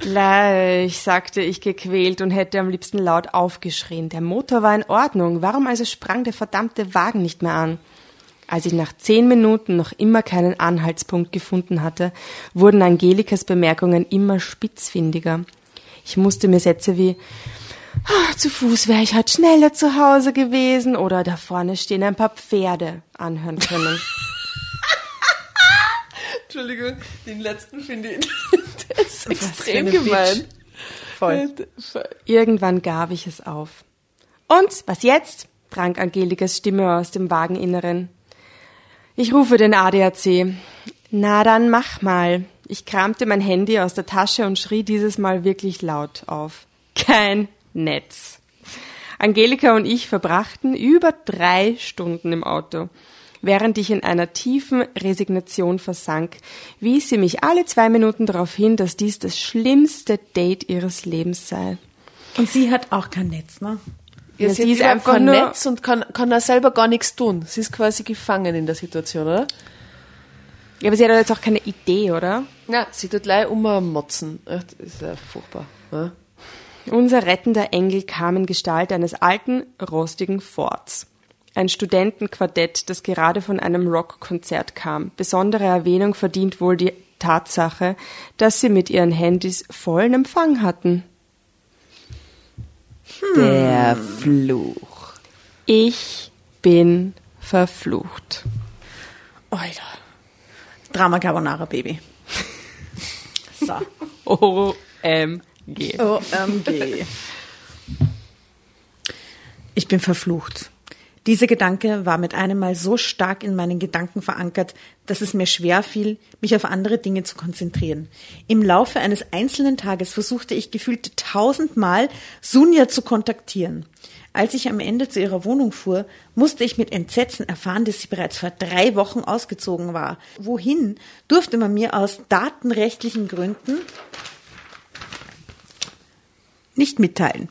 Gleich, *laughs* sagte ich gequält und hätte am liebsten laut aufgeschrien. Der Motor war in Ordnung. Warum also sprang der verdammte Wagen nicht mehr an? Als ich nach zehn Minuten noch immer keinen Anhaltspunkt gefunden hatte, wurden Angelikas Bemerkungen immer spitzfindiger. Ich musste mir Sätze wie "Ah, zu Fuß wäre ich halt schneller zu Hause gewesen oder da vorne stehen ein paar Pferde anhören können. *laughs* Entschuldigung, den letzten finde ich *laughs* der ist extrem gemein. Voll. Irgendwann gab ich es auf. Und, was jetzt? drang Angelikas Stimme aus dem Wageninneren. Ich rufe den ADAC. Na dann mach mal. Ich kramte mein Handy aus der Tasche und schrie dieses Mal wirklich laut auf. Kein Netz. Angelika und ich verbrachten über drei Stunden im Auto. Während ich in einer tiefen Resignation versank, wies sie mich alle zwei Minuten darauf hin, dass dies das schlimmste Date ihres Lebens sei. Und sie hat auch kein Netz, ne? Ja, Ja, sie sie ist einfach einfach nur- Netz und kann, kann da selber gar nichts tun. Sie ist quasi gefangen in der Situation, oder? Ja, aber sie hat jetzt auch keine Idee, oder? Ja, sie tut gleich ummotzen. Ach, Das ist ja furchtbar. Ja. Unser rettender Engel kam in Gestalt eines alten, rostigen Forts. Ein Studentenquartett, das gerade von einem Rockkonzert kam. Besondere Erwähnung verdient wohl die Tatsache, dass sie mit ihren Handys vollen Empfang hatten. Der Fluch. Ich bin verflucht. Alter. Drama Carbonara Baby. So. *laughs* OMG. OMG. Ich bin verflucht. Dieser Gedanke war mit einem Mal so stark in meinen Gedanken verankert, dass es mir schwer fiel, mich auf andere Dinge zu konzentrieren. Im Laufe eines einzelnen Tages versuchte ich gefühlt tausendmal, Sunja zu kontaktieren. Als ich am Ende zu ihrer Wohnung fuhr, musste ich mit Entsetzen erfahren, dass sie bereits vor drei Wochen ausgezogen war. Wohin durfte man mir aus datenrechtlichen Gründen nicht mitteilen.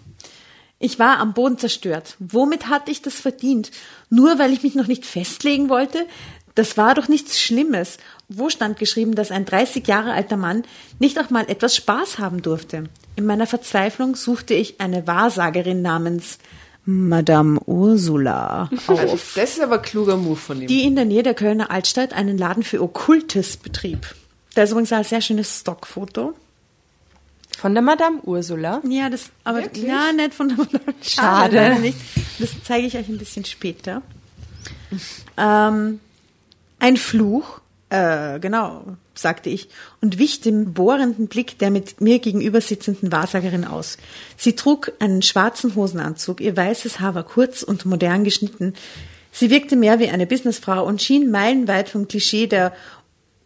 Ich war am Boden zerstört. Womit hatte ich das verdient? Nur weil ich mich noch nicht festlegen wollte? Das war doch nichts Schlimmes. Wo stand geschrieben, dass ein 30 Jahre alter Mann nicht auch mal etwas Spaß haben durfte? In meiner Verzweiflung suchte ich eine Wahrsagerin namens Madame Ursula *laughs* auf, Das ist aber kluger Move von ihm. die in der Nähe der Kölner Altstadt einen Laden für Okkultes betrieb. Da ist übrigens ein sehr schönes Stockfoto. Von der Madame Ursula. Ja, das, aber Wirklich? ja, nicht von der Madame. Schade. leider nicht. Das zeige ich euch ein bisschen später. Ähm, ein Fluch, äh, genau, sagte ich und wich dem bohrenden Blick der mit mir gegenüber sitzenden Wahrsagerin aus. Sie trug einen schwarzen Hosenanzug, ihr weißes Haar war kurz und modern geschnitten. Sie wirkte mehr wie eine Businessfrau und schien meilenweit vom Klischee der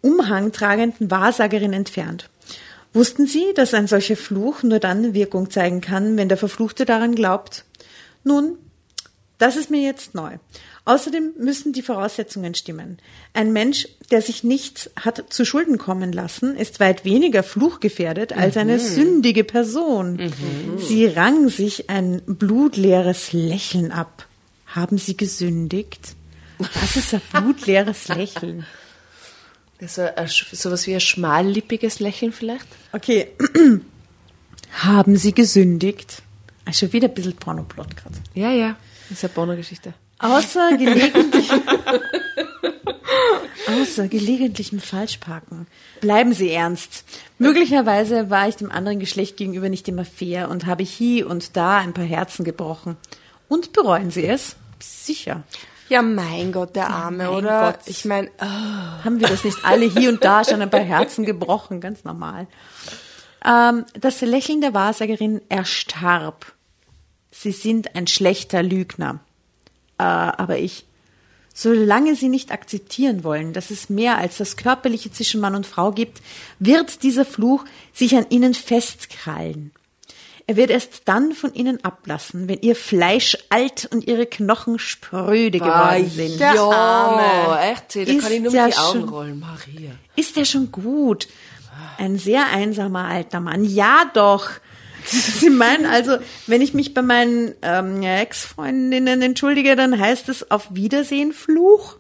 umhangtragenden Wahrsagerin entfernt. Wussten Sie, dass ein solcher Fluch nur dann Wirkung zeigen kann, wenn der Verfluchte daran glaubt? Nun, das ist mir jetzt neu. Außerdem müssen die Voraussetzungen stimmen. Ein Mensch, der sich nichts hat zu Schulden kommen lassen, ist weit weniger fluchgefährdet als eine sündige Person. Sie rang sich ein blutleeres Lächeln ab. Haben Sie gesündigt? Was ist ein blutleeres Lächeln? *laughs* Ein, sowas wie ein schmallippiges Lächeln vielleicht. Okay. *clears throat* Haben Sie gesündigt? Ah, schon wieder ein bisschen Pornoplot gerade. Ja, ja. Das ist eine Bonner-Geschichte. Außer gelegentlich. *laughs* außer gelegentlichem Falschparken. Bleiben Sie ernst. Möglicherweise war ich dem anderen Geschlecht gegenüber nicht immer fair und habe hier und da ein paar Herzen gebrochen. Und bereuen Sie es? Sicher. Ja, mein Gott, der Arme, mein oder? Gott. Ich meine, Haben wir das nicht alle hier und da schon ein paar Herzen gebrochen? Ganz normal. Ähm, das Lächeln der Wahrsagerin erstarb. Sie sind ein schlechter Lügner. Äh, aber ich, solange Sie nicht akzeptieren wollen, dass es mehr als das Körperliche zwischen Mann und Frau gibt, wird dieser Fluch sich an Ihnen festkrallen. Er wird erst dann von Ihnen ablassen, wenn Ihr Fleisch alt und Ihre Knochen spröde geworden sind. Der ja, Arme. echt, da Ist kann ich nur ja mit die Augen schon- rollen. Maria. Ist er schon gut? Ein sehr einsamer alter Mann. Ja, doch. *laughs* Sie meinen also, wenn ich mich bei meinen ähm, Ex-Freundinnen entschuldige, dann heißt es auf Wiedersehen Fluch?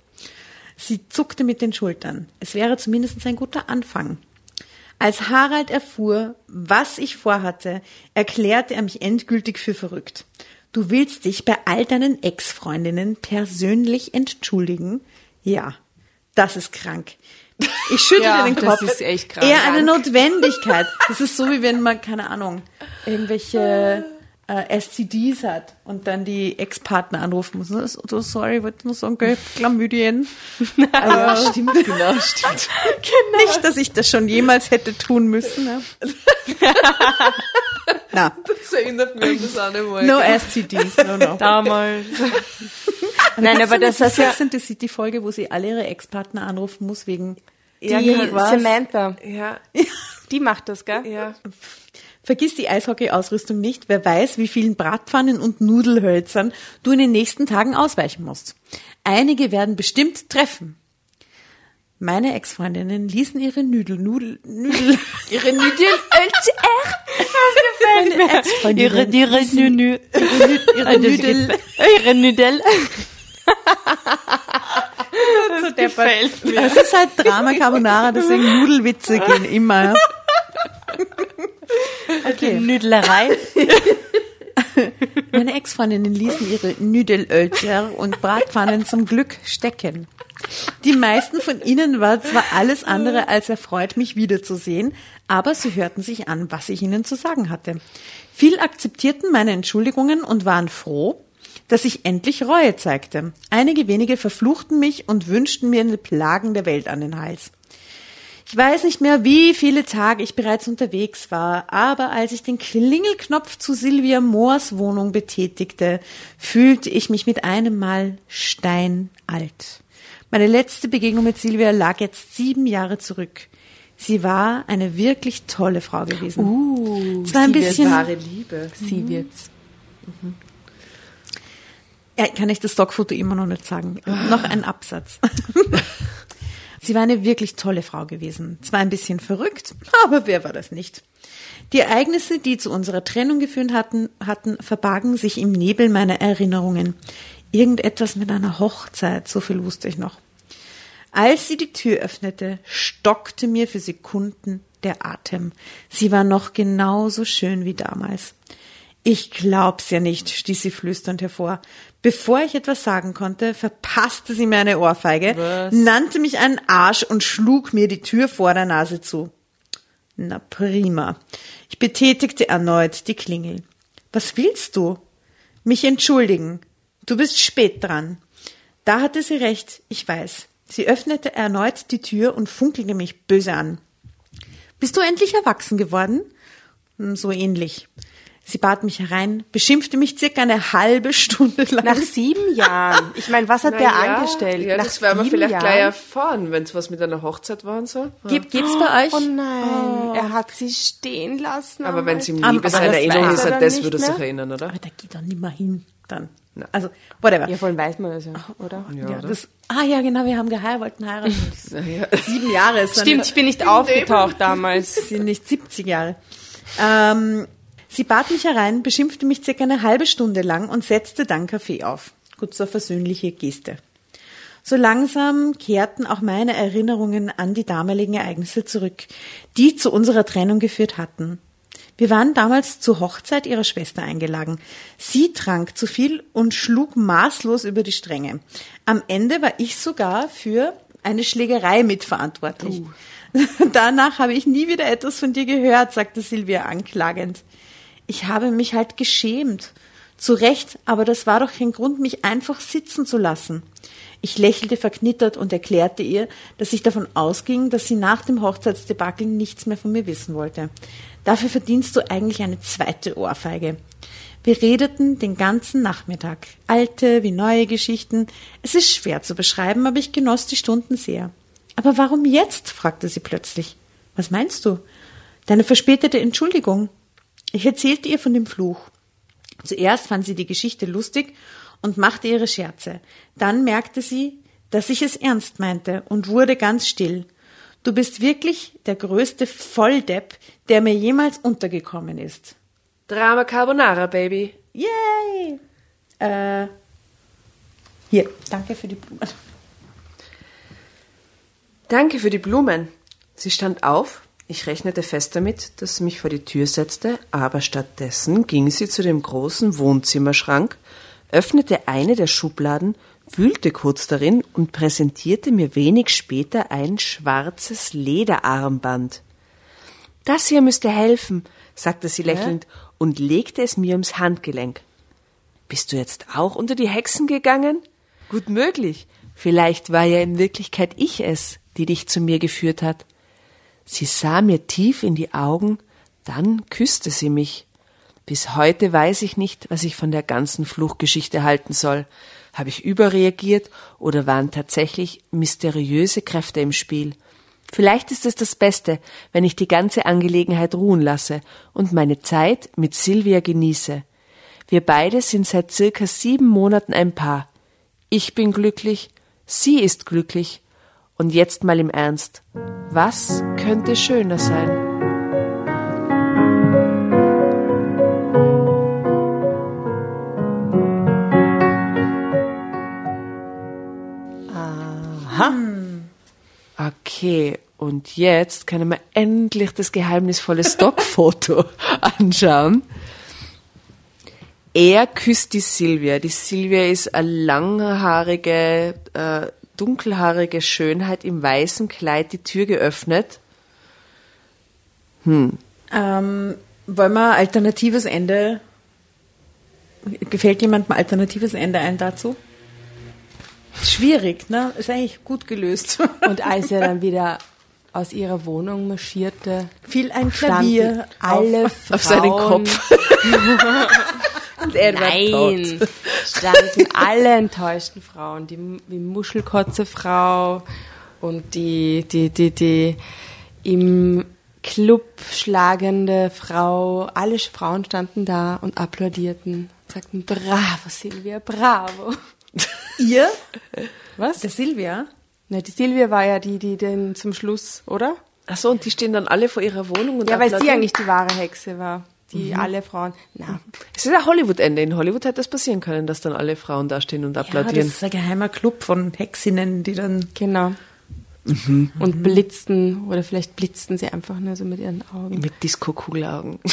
Sie zuckte mit den Schultern. Es wäre zumindest ein guter Anfang. Als Harald erfuhr, was ich vorhatte, erklärte er mich endgültig für verrückt. Du willst dich bei all deinen Ex-Freundinnen persönlich entschuldigen? Ja, das ist krank. Ich schüttelte *laughs* Ja, den das Kopf. ist echt krank. Eher eine Notwendigkeit. Das ist so, wie wenn man, keine Ahnung, irgendwelche *laughs* äh, STDs hat und dann die Ex-Partner anrufen muss. Das ist so sorry, wollte nur sagen, gell, Chlamydien. Ah, *laughs* ja, stimmt. Genau, stimmt. *laughs* Nicht, dass ich das schon jemals hätte tun müssen. Ne? *laughs* Na, Das erinnert mich an das eine Mal. no STDs, no, no. damals. Nein, aber das ist ja, Sex and the City Folge, wo sie alle ihre Ex-Partner anrufen muss wegen Ja, die genau. was? Samantha, Ja, die macht das, gell? ja. Vergiss die Eishockey-Ausrüstung nicht. Wer weiß, wie vielen Bratpfannen und Nudelhölzern du in den nächsten Tagen ausweichen musst. Einige werden bestimmt treffen. Meine Ex-Freundinnen ließen ihre Nudel, Nudel, *laughs* Nudel, Ihre Nüdel, meine Ex-Freundinnen ihre Nünü, ihre Nudel, ihre Nüdel. *laughs* so das gefällt mir. Es ist halt Drama Carbonara, deswegen Nudelwitze gehen immer. Okay. Nüdlerei. *laughs* Meine Ex-Freundinnen ließen ihre Nüdelölter und Bratpfannen zum Glück stecken. Die meisten von ihnen war zwar alles andere als erfreut, mich wiederzusehen, aber sie hörten sich an, was ich ihnen zu sagen hatte. Viel akzeptierten meine Entschuldigungen und waren froh, dass ich endlich Reue zeigte. Einige wenige verfluchten mich und wünschten mir eine Plagen der Welt an den Hals. Ich weiß nicht mehr, wie viele Tage ich bereits unterwegs war, aber als ich den Klingelknopf zu Silvia Moors Wohnung betätigte, fühlte ich mich mit einem Mal steinalt. Meine letzte Begegnung mit Silvia lag jetzt sieben Jahre zurück. Sie war eine wirklich tolle Frau gewesen. Uh, es war ein Die bisschen, wahre Liebe. sie wird's. ja, kann ich das Stockfoto immer noch nicht sagen. Noch ein Absatz. *laughs* Sie war eine wirklich tolle Frau gewesen. Zwar ein bisschen verrückt, *laughs* aber wer war das nicht? Die Ereignisse, die zu unserer Trennung geführt hatten, hatten, verbargen sich im Nebel meiner Erinnerungen. Irgendetwas mit einer Hochzeit, so viel wusste ich noch. Als sie die Tür öffnete, stockte mir für Sekunden der Atem. Sie war noch genauso schön wie damals. Ich glaub's ja nicht, stieß sie flüsternd hervor. Bevor ich etwas sagen konnte, verpasste sie mir eine Ohrfeige, Was? nannte mich einen Arsch und schlug mir die Tür vor der Nase zu. Na prima. Ich betätigte erneut die Klingel. Was willst du? Mich entschuldigen. Du bist spät dran. Da hatte sie recht, ich weiß. Sie öffnete erneut die Tür und funkelte mich böse an. Bist du endlich erwachsen geworden? Hm, So ähnlich. Sie bat mich herein, beschimpfte mich circa eine halbe Stunde lang. Nach sieben Jahren. Ich meine, was hat der Na ja, angestellt? Ja, Nach das werden wir sieben vielleicht Jahren? gleich erfahren, wenn es was mit einer Hochzeit war und so. Gibt, gibt's bei euch? Oh nein, er hat sie stehen lassen. Aber wenn sie im Am- Liebe aber seine das Erinnerung ist, an das würde er sich mehr? erinnern, oder? Aber da geht doch nicht mal hin dann. Also, whatever. Ja, vor allem weiß man das ja, oder? Ja, das, ah ja, genau, wir haben geheiratet, wollten heiraten. *laughs* Sieben Jahre ist Stimmt, ich bin nicht aufgetaucht damals. sind nicht 70 Jahre. Ähm, sie bat mich herein, beschimpfte mich circa eine halbe Stunde lang und setzte dann Kaffee auf. Gut, eine versöhnliche Geste. So langsam kehrten auch meine Erinnerungen an die damaligen Ereignisse zurück, die zu unserer Trennung geführt hatten. Wir waren damals zur Hochzeit ihrer Schwester eingeladen. Sie trank zu viel und schlug maßlos über die Stränge. Am Ende war ich sogar für eine Schlägerei mitverantwortlich. *laughs* Danach habe ich nie wieder etwas von dir gehört, sagte Silvia anklagend. Ich habe mich halt geschämt. Zu Recht, aber das war doch kein Grund, mich einfach sitzen zu lassen. Ich lächelte verknittert und erklärte ihr, dass ich davon ausging, dass sie nach dem Hochzeitsdebakel nichts mehr von mir wissen wollte. Dafür verdienst du eigentlich eine zweite Ohrfeige. Wir redeten den ganzen Nachmittag. Alte wie neue Geschichten. Es ist schwer zu beschreiben, aber ich genoss die Stunden sehr. Aber warum jetzt? fragte sie plötzlich. Was meinst du? Deine verspätete Entschuldigung. Ich erzählte ihr von dem Fluch. Zuerst fand sie die Geschichte lustig und machte ihre Scherze. Dann merkte sie, dass ich es ernst meinte und wurde ganz still. Du bist wirklich der größte Volldepp, der mir jemals untergekommen ist. Drama Carbonara, Baby. Yay! Äh, hier, danke für die Blumen. Danke für die Blumen. Sie stand auf. Ich rechnete fest damit, dass sie mich vor die Tür setzte, aber stattdessen ging sie zu dem großen Wohnzimmerschrank, öffnete eine der Schubladen, wühlte kurz darin und präsentierte mir wenig später ein schwarzes Lederarmband. Das hier müsste helfen, sagte sie lächelnd und legte es mir ums Handgelenk. Bist du jetzt auch unter die Hexen gegangen? Gut möglich. Vielleicht war ja in Wirklichkeit ich es, die dich zu mir geführt hat. Sie sah mir tief in die Augen, dann küsste sie mich. Bis heute weiß ich nicht, was ich von der ganzen Fluchgeschichte halten soll. Habe ich überreagiert oder waren tatsächlich mysteriöse Kräfte im Spiel? Vielleicht ist es das Beste, wenn ich die ganze Angelegenheit ruhen lasse und meine Zeit mit Silvia genieße. Wir beide sind seit circa sieben Monaten ein Paar. Ich bin glücklich, sie ist glücklich. Und jetzt mal im Ernst. Was könnte schöner sein? Aha. Okay, und jetzt können wir endlich das geheimnisvolle Stockfoto *laughs* anschauen. Er küsst die Silvia. Die Silvia ist eine langhaarige, äh, dunkelhaarige Schönheit im weißen Kleid, die Tür geöffnet. Ähm, wollen wir ein alternatives Ende? Gefällt jemandem ein alternatives Ende ein dazu? Schwierig, ne? Ist eigentlich gut gelöst. Und als er dann wieder aus ihrer Wohnung marschierte, Viel ein Klavier alle auf, Frauen, auf seinen Kopf. *laughs* Und er. Nein, standen alle enttäuschten Frauen, die, die Muschelkotze-Frau und die, die, die, die im Club schlagende Frau. Alle Frauen standen da und applaudierten, sagten, bravo Silvia, bravo. Ihr? Was? Der Silvia? Na, die Silvia war ja die, die den zum Schluss, oder? Ach so, und die stehen dann alle vor ihrer Wohnung und Ja, weil sie eigentlich die wahre Hexe war. Die alle Frauen. Na, Es ist ein Hollywood-Ende. In Hollywood hätte das passieren können, dass dann alle Frauen da stehen und Ja, das applaudieren. ist ein geheimer Club von Hexinnen, die dann genau. Und blitzten, oder vielleicht blitzten sie einfach nur so mit ihren Augen. Mit Disco-Kugelaugen. *laughs*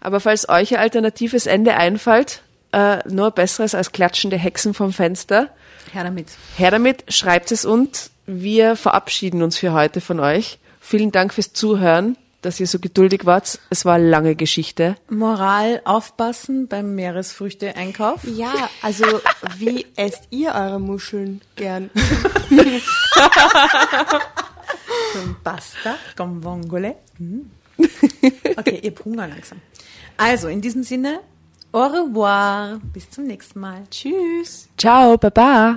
Aber falls euch ein alternatives Ende einfällt, äh, nur besseres als klatschende Hexen vom Fenster, her damit. her damit, schreibt es uns. Wir verabschieden uns für heute von euch. Vielen Dank fürs Zuhören, dass ihr so geduldig wart. Es war eine lange Geschichte. Moral aufpassen beim Meeresfrüchte-Einkauf. Ja, also wie esst ihr eure Muscheln gern? Pasta con vongole. Mhm. Okay, ihr habt Hunger langsam. Also, in diesem Sinne, au revoir. Bis zum nächsten Mal. Tschüss. Ciao, baba.